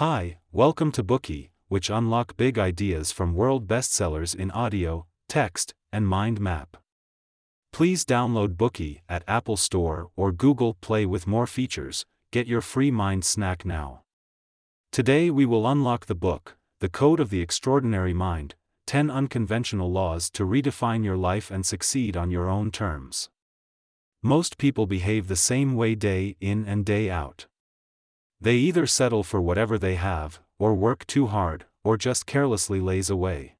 Hi, welcome to Bookey, which unlock big ideas from world bestsellers in audio, text, and mind map. Please download Bookey at Apple Store or Google Play with more features. Get your free mind snack now. Today we will unlock the book, The Code of the Extraordinary Mind 10 Unconventional Laws to Redefine Your Life and Succeed on Your Own Terms. Most people behave the same way day in and day out. They either settle for whatever they have, or work too hard, or just carelessly lays away.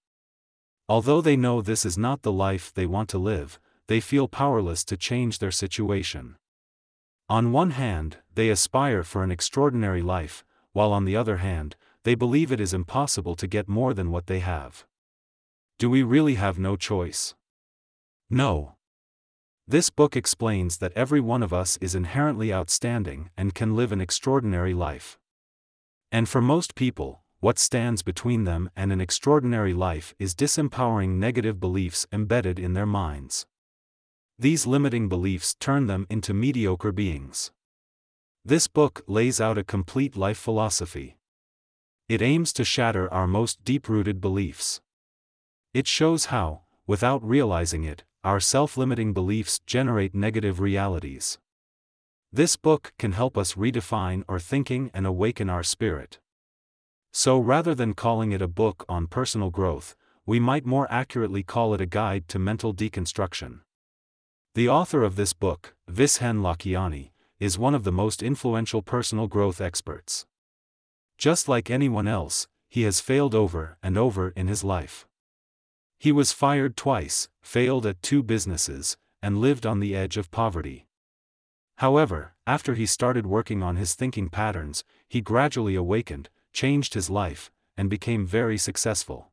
Although they know this is not the life they want to live, they feel powerless to change their situation. On one hand, they aspire for an extraordinary life, while on the other hand, they believe it is impossible to get more than what they have. Do we really have no choice? No. This book explains that every one of us is inherently outstanding and can live an extraordinary life. And for most people, what stands between them and an extraordinary life is disempowering negative beliefs embedded in their minds. These limiting beliefs turn them into mediocre beings. This book lays out a complete life philosophy. It aims to shatter our most deep rooted beliefs. It shows how, without realizing it, our self-limiting beliefs generate negative realities. This book can help us redefine our thinking and awaken our spirit. So rather than calling it a book on personal growth, we might more accurately call it a guide to mental deconstruction. The author of this book, Vishen Lakhiani, is one of the most influential personal growth experts. Just like anyone else, he has failed over and over in his life. He was fired twice, failed at two businesses, and lived on the edge of poverty. However, after he started working on his thinking patterns, he gradually awakened, changed his life, and became very successful.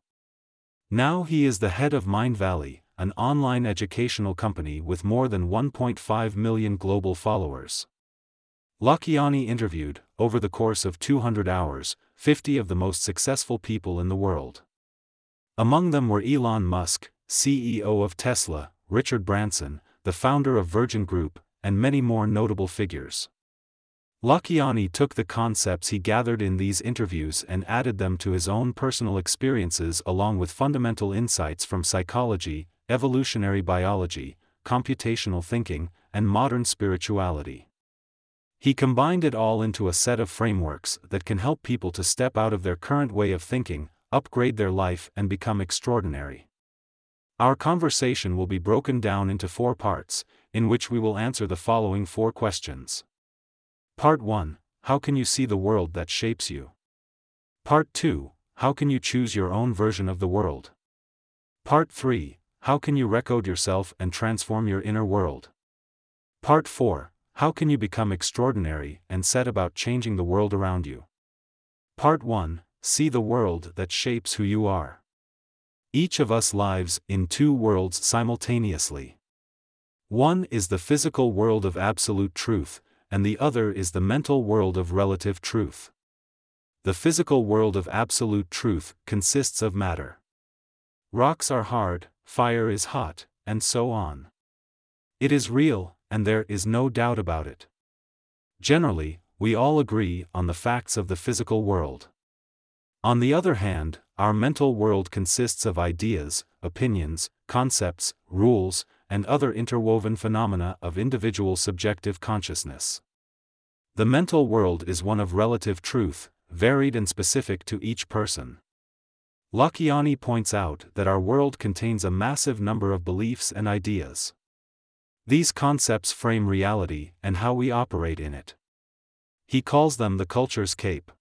Now he is the head of Mindvalley, an online educational company with more than 1.5 million global followers. Lakhiani interviewed, over the course of 200 hours, 50 of the most successful people in the world. Among them were Elon Musk, CEO of Tesla, Richard Branson, the founder of Virgin Group, and many more notable figures. Lakhiani took the concepts he gathered in these interviews and added them to his own personal experiences along with fundamental insights from psychology, evolutionary biology, computational thinking, and modern spirituality. He combined it all into a set of frameworks that can help people to step out of their current way of thinking, upgrade their life and become extraordinary. Our conversation will be broken down into four parts, in which we will answer the following four questions. Part 1 How can you see the world that shapes you? Part 2 How can you choose your own version of the world? Part 3 How can you recode yourself and transform your inner world? Part 4 How can you become extraordinary and set about changing the world around you? Part 1 see the world that shapes who you are. Each of us lives in two worlds simultaneously. One is the physical world of absolute truth, and the other is the mental world of relative truth. The physical world of absolute truth consists of matter. Rocks are hard, fire is hot, and so on. It is real, and there is no doubt about it. Generally, we all agree on the facts of the physical world. On the other hand, our mental world consists of ideas, opinions, concepts, rules, and other interwoven phenomena of individual subjective consciousness. The mental world is one of relative truth, varied and specific to each person. Lakhiani points out that our world contains a massive number of beliefs and ideas. These concepts frame reality and how we operate in it. He calls them the culturescape.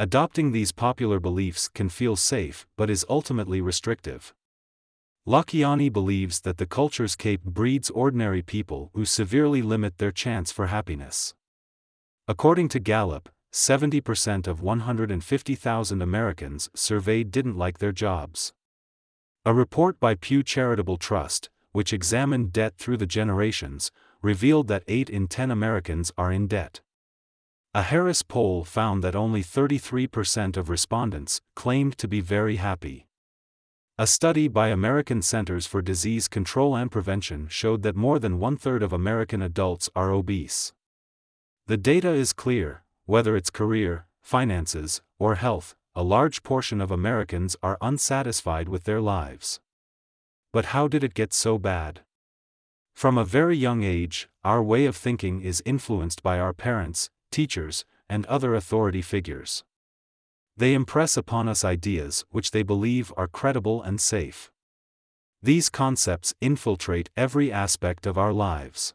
Adopting these popular beliefs can feel safe but is ultimately restrictive. Lakhiani believes that the culturescape breeds ordinary people who severely limit their chance for happiness. According to Gallup, 70% of 150,000 Americans surveyed didn't like their jobs. A report by Pew Charitable Trust, which examined debt through the generations, revealed that 8 in 10 Americans are in debt. A Harris poll found that only 33% of respondents claimed to be very happy. A study by American Centers for Disease Control and Prevention showed that more than one third of American adults are obese. The data is clear whether it's career, finances, or health, a large portion of Americans are unsatisfied with their lives. But how did it get so bad? From a very young age, our way of thinking is influenced by our parents, teachers, and other authority figures. They impress upon us ideas which they believe are credible and safe. These concepts infiltrate every aspect of our lives.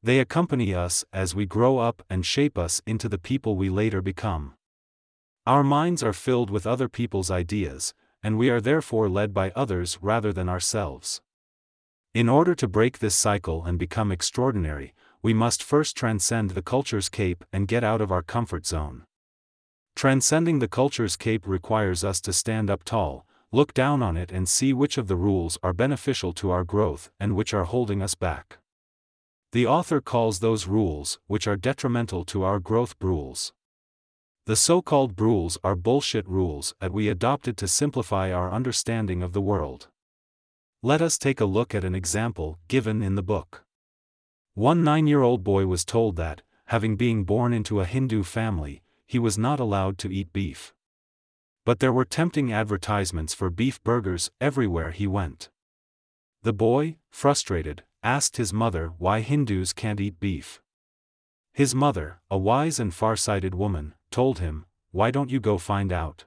They accompany us as we grow up and shape us into the people we later become. Our minds are filled with other people's ideas, and we are therefore led by others rather than ourselves. In order to break this cycle and become extraordinary, we must first transcend the culturescape and get out of our comfort zone. Transcending the culturescape requires us to stand up tall, look down on it and see which of the rules are beneficial to our growth and which are holding us back. The author calls those rules, which are detrimental to our growth, Brules. The so-called Brules are bullshit rules that we adopted to simplify our understanding of the world. Let us take a look at an example given in the book. One nine-year-old boy was told that, having been born into a Hindu family, he was not allowed to eat beef. But there were tempting advertisements for beef burgers everywhere he went. The boy, frustrated, asked his mother why Hindus can't eat beef. His mother, a wise and far-sighted woman, told him, Why don't you go find out?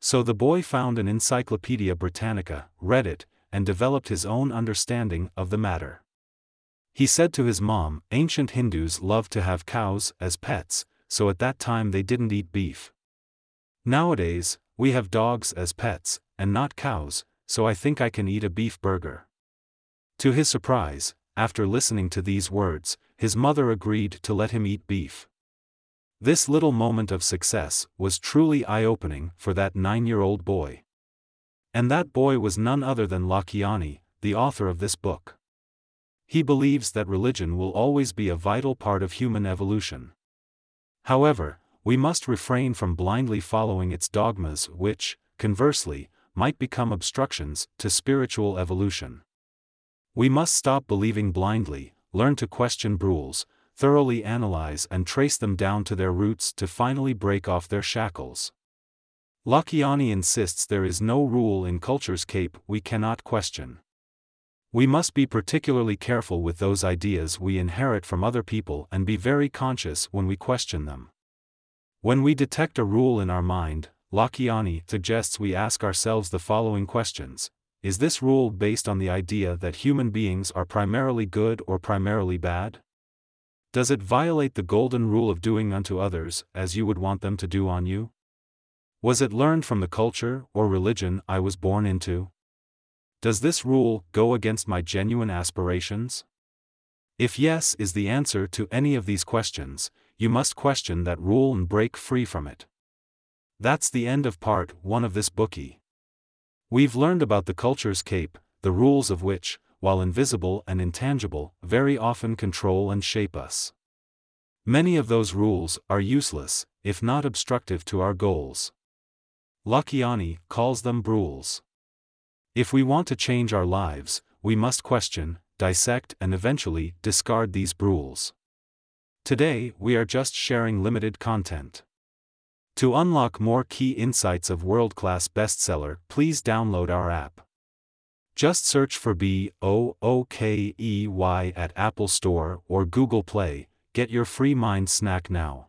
So the boy found an Encyclopedia Britannica, read it, and developed his own understanding of the matter. He said to his mom, ancient Hindus loved to have cows as pets, so at that time they didn't eat beef. Nowadays, we have dogs as pets, and not cows, so I think I can eat a beef burger. To his surprise, after listening to these words, his mother agreed to let him eat beef. This little moment of success was truly eye opening for that nine year old boy. And that boy was none other than Lakhiani, the author of this book. He believes that religion will always be a vital part of human evolution. However, we must refrain from blindly following its dogmas, which, conversely, might become obstructions to spiritual evolution. We must stop believing blindly, learn to question rules, thoroughly analyze and trace them down to their roots to finally break off their shackles. Lakhiani insists there is no rule in culturescape we cannot question. We must be particularly careful with those ideas we inherit from other people and be very conscious when we question them. When we detect a rule in our mind, Lakhiani suggests we ask ourselves the following questions Is this rule based on the idea that human beings are primarily good or primarily bad? Does it violate the golden rule of doing unto others as you would want them to do on you? Was it learned from the culture or religion I was born into? Does this rule go against my genuine aspirations? If yes is the answer to any of these questions, you must question that rule and break free from it. That's the end of part 1 of this bookie. We've learned about the culturescape, the rules of which, while invisible and intangible, very often control and shape us. Many of those rules are useless, if not obstructive to our goals. Lakhiani calls them Brules. If we want to change our lives, we must question, dissect, and eventually discard these rules. Today, we are just sharing limited content. To unlock more key insights of world class bestseller, please download our app. Just search for B O O K E Y at Apple Store or Google Play. Get your free mind snack now.